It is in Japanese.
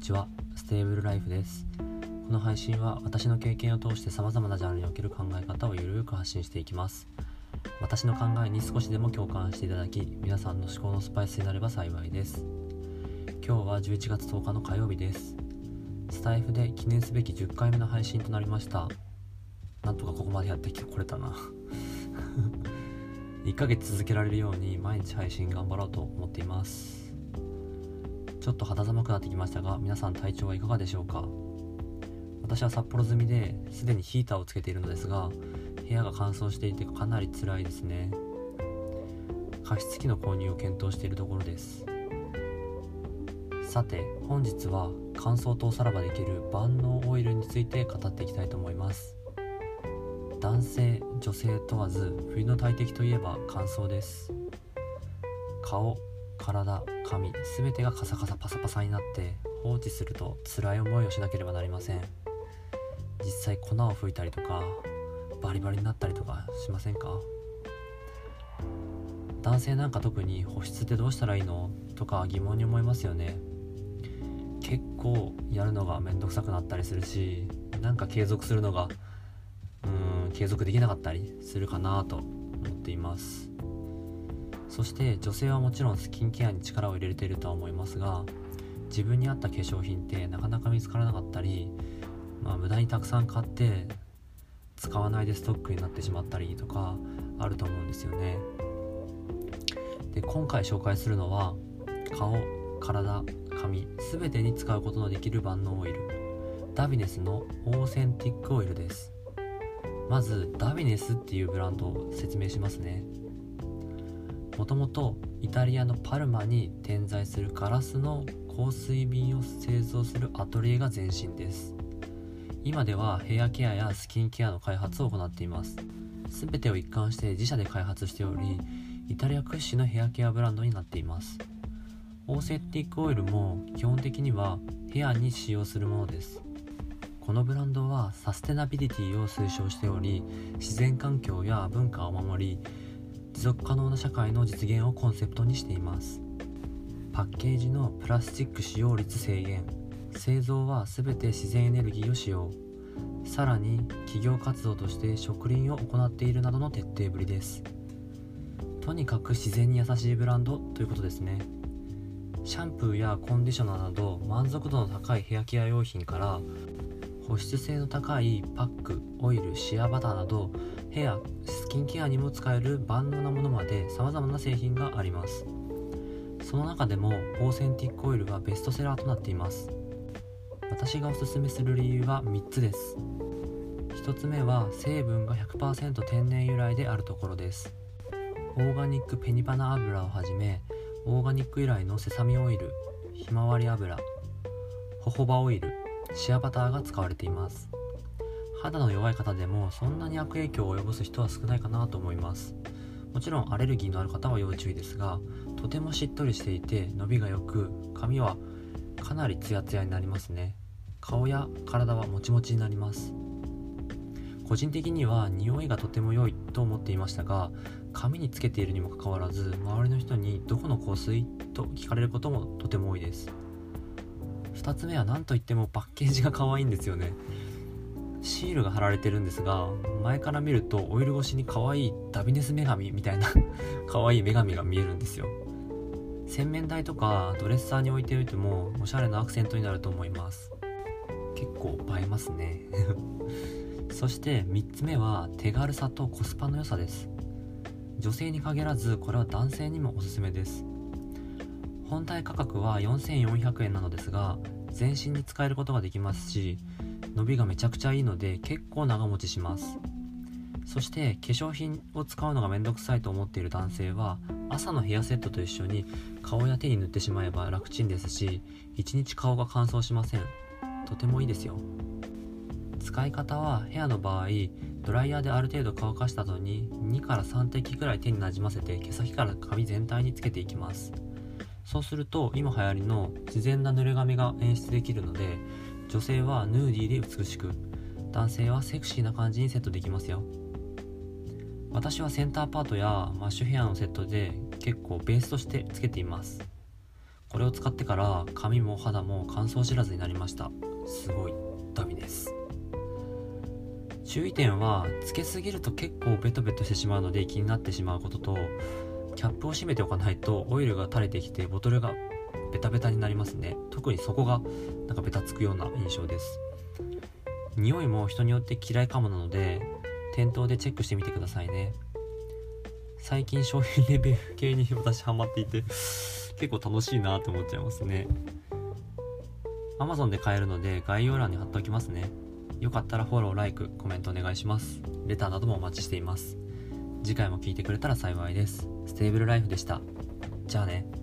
にちは。ステーブルライフです。この配信は私の経験を通して様々なジャンルにおける考え方をゆるく発信していきます。私の考えに少しでも共感していただき皆さんの思考のスパイスになれば幸いです。今日は11月10日の火曜日です。スタイフで記念すべき10回目の配信となりました。なんとかここまでやってきてこれたな。1ヶ月続けられるように毎日配信頑張ろうと思っています。ょっと肌寒くなってきましたが皆さん体調はいかがでしょうか？私は札幌済みですでにヒーターをつけているのですが部屋が乾燥していてかなり辛いですね。加湿器の購入を検討しているところです。さて本日は乾燥とおさらばできる万能オイルについて語っていきたいと思います。男性女性問わず冬の大敵といえば乾燥です。顔体髪全てがカサカサパサパサになって放置すると辛い思いをしなければなりません。実際粉を吹いたりとかバリバリになったりとかしませんか？男性なんか特に保湿ってどうしたらいいの？とか疑問に思いますよね。結構やるのがめんどくさくなったりするしなんか継続するのがうーん継続できなかったりするかなと思っています。そして女性はもちろんスキンケアに力を入れているとは思いますが自分に合った化粧品ってなかなか見つからなかったり、まあ、無駄にたくさん買って使わないでストックになってしまったりとかあると思うんですよね。で今回紹介するのは顔体髪全てに使うことのできる万能オイル。ダビネスのオーセンティックオイルです。まずダビネスっていうブランドを説明しますね。もともとイタリアのパルマに点在するガラスの香水瓶を製造するアトリエが前身です。今ではヘアケアやスキンケアの開発を行っています。全てを一貫して自社で開発しておりイタリア屈指のヘアケアブランドになっています。オーセッティックオイルも基本的にはヘアに使用するものです。このブランドはサステナビリティを推奨しており自然環境や文化を守り持続可能な社会の実現をコンセプトにしています。パッケージのプラスチック使用率制限。製造は全て自然エネルギーを使用。さらに企業活動として植林を行っているなどの徹底ぶりです。とにかく自然に優しいブランドということですね。シャンプーやコンディショナーなど満足度の高いヘアケア用品から保湿性の高いパックオイルシアバターなどヘアスキンケアにも使える万能なものまで様々な製品があります。その中でもオーセンティックオイルがベストセラーとなっています。私がおすすめする理由は3つです。1つ目は成分が100%天然由来であるところです。オーガニックペニバナ油をはじめオーガニック由来のセサミオイルひまわり油ホホバオイルシアバターが使われています。肌の弱い方でもそんなに悪影響を及ぼす人は少ないかなと思います。もちろんアレルギーのある方は要注意ですがとてもしっとりしていて伸びが良く髪はかなりツヤツヤになりますね。顔や体はもちもちになります。個人的には匂いがとても良いと思っていましたが髪につけているにもかかわらず周りの人にどこの香水？と聞かれることもとても多いです。2つ目は何といってもパッケージが可愛いんですよね。シールが貼られてるんですが前から見るとオイル越しに可愛いダビネス女神みたいな 可愛い女神が見えるんですよ。洗面台とかドレッサーに置いておいてもおしゃれなアクセントになると思います。結構映えますね。そして3つ目は手軽さとコスパの良さです。女性に限らずこれは男性にもおすすめです。本体価格は4400円なのですが全身に使えることができますし伸びがめちゃくちゃいいので結構長持ちします。そして化粧品を使うのがめんどくさいと思っている男性は朝のヘアセットと一緒に顔や手に塗ってしまえば楽ちんですし1日顔が乾燥しません。とてもいいですよ。使い方はヘアの場合ドライヤーである程度乾かした後に2から3滴くらい手になじませて毛先から髪全体につけていきます。そうすると今流行りの自然な濡れ髪が演出できるので女性はヌーディーで美しく男性はセクシーな感じにセットできますよ。私はセンターパートやマッシュヘアのセットで結構ベースとしてつけています。これを使ってから髪も肌も乾燥知らずになりました。すごいダビです。注意点はつけすぎると結構ベトベトしてしまうので気になってしまうこととキャップを閉めておかないとオイルが垂れてきてボトルがベタベタになりますね。特にそこがなんかベタつくような印象です。匂いも人によって嫌いかもなので店頭でチェックしてみてくださいね。最近商品レビュー系に私ハマっていて結構楽しいなって思っちゃいますね。Amazon で買えるので概要欄に貼っておきますね。よかったらフォロー、ライク、コメントお願いします。レターなどもお待ちしています。次回も聞いてくれたら幸いです。ステーブルライフでした。じゃあね。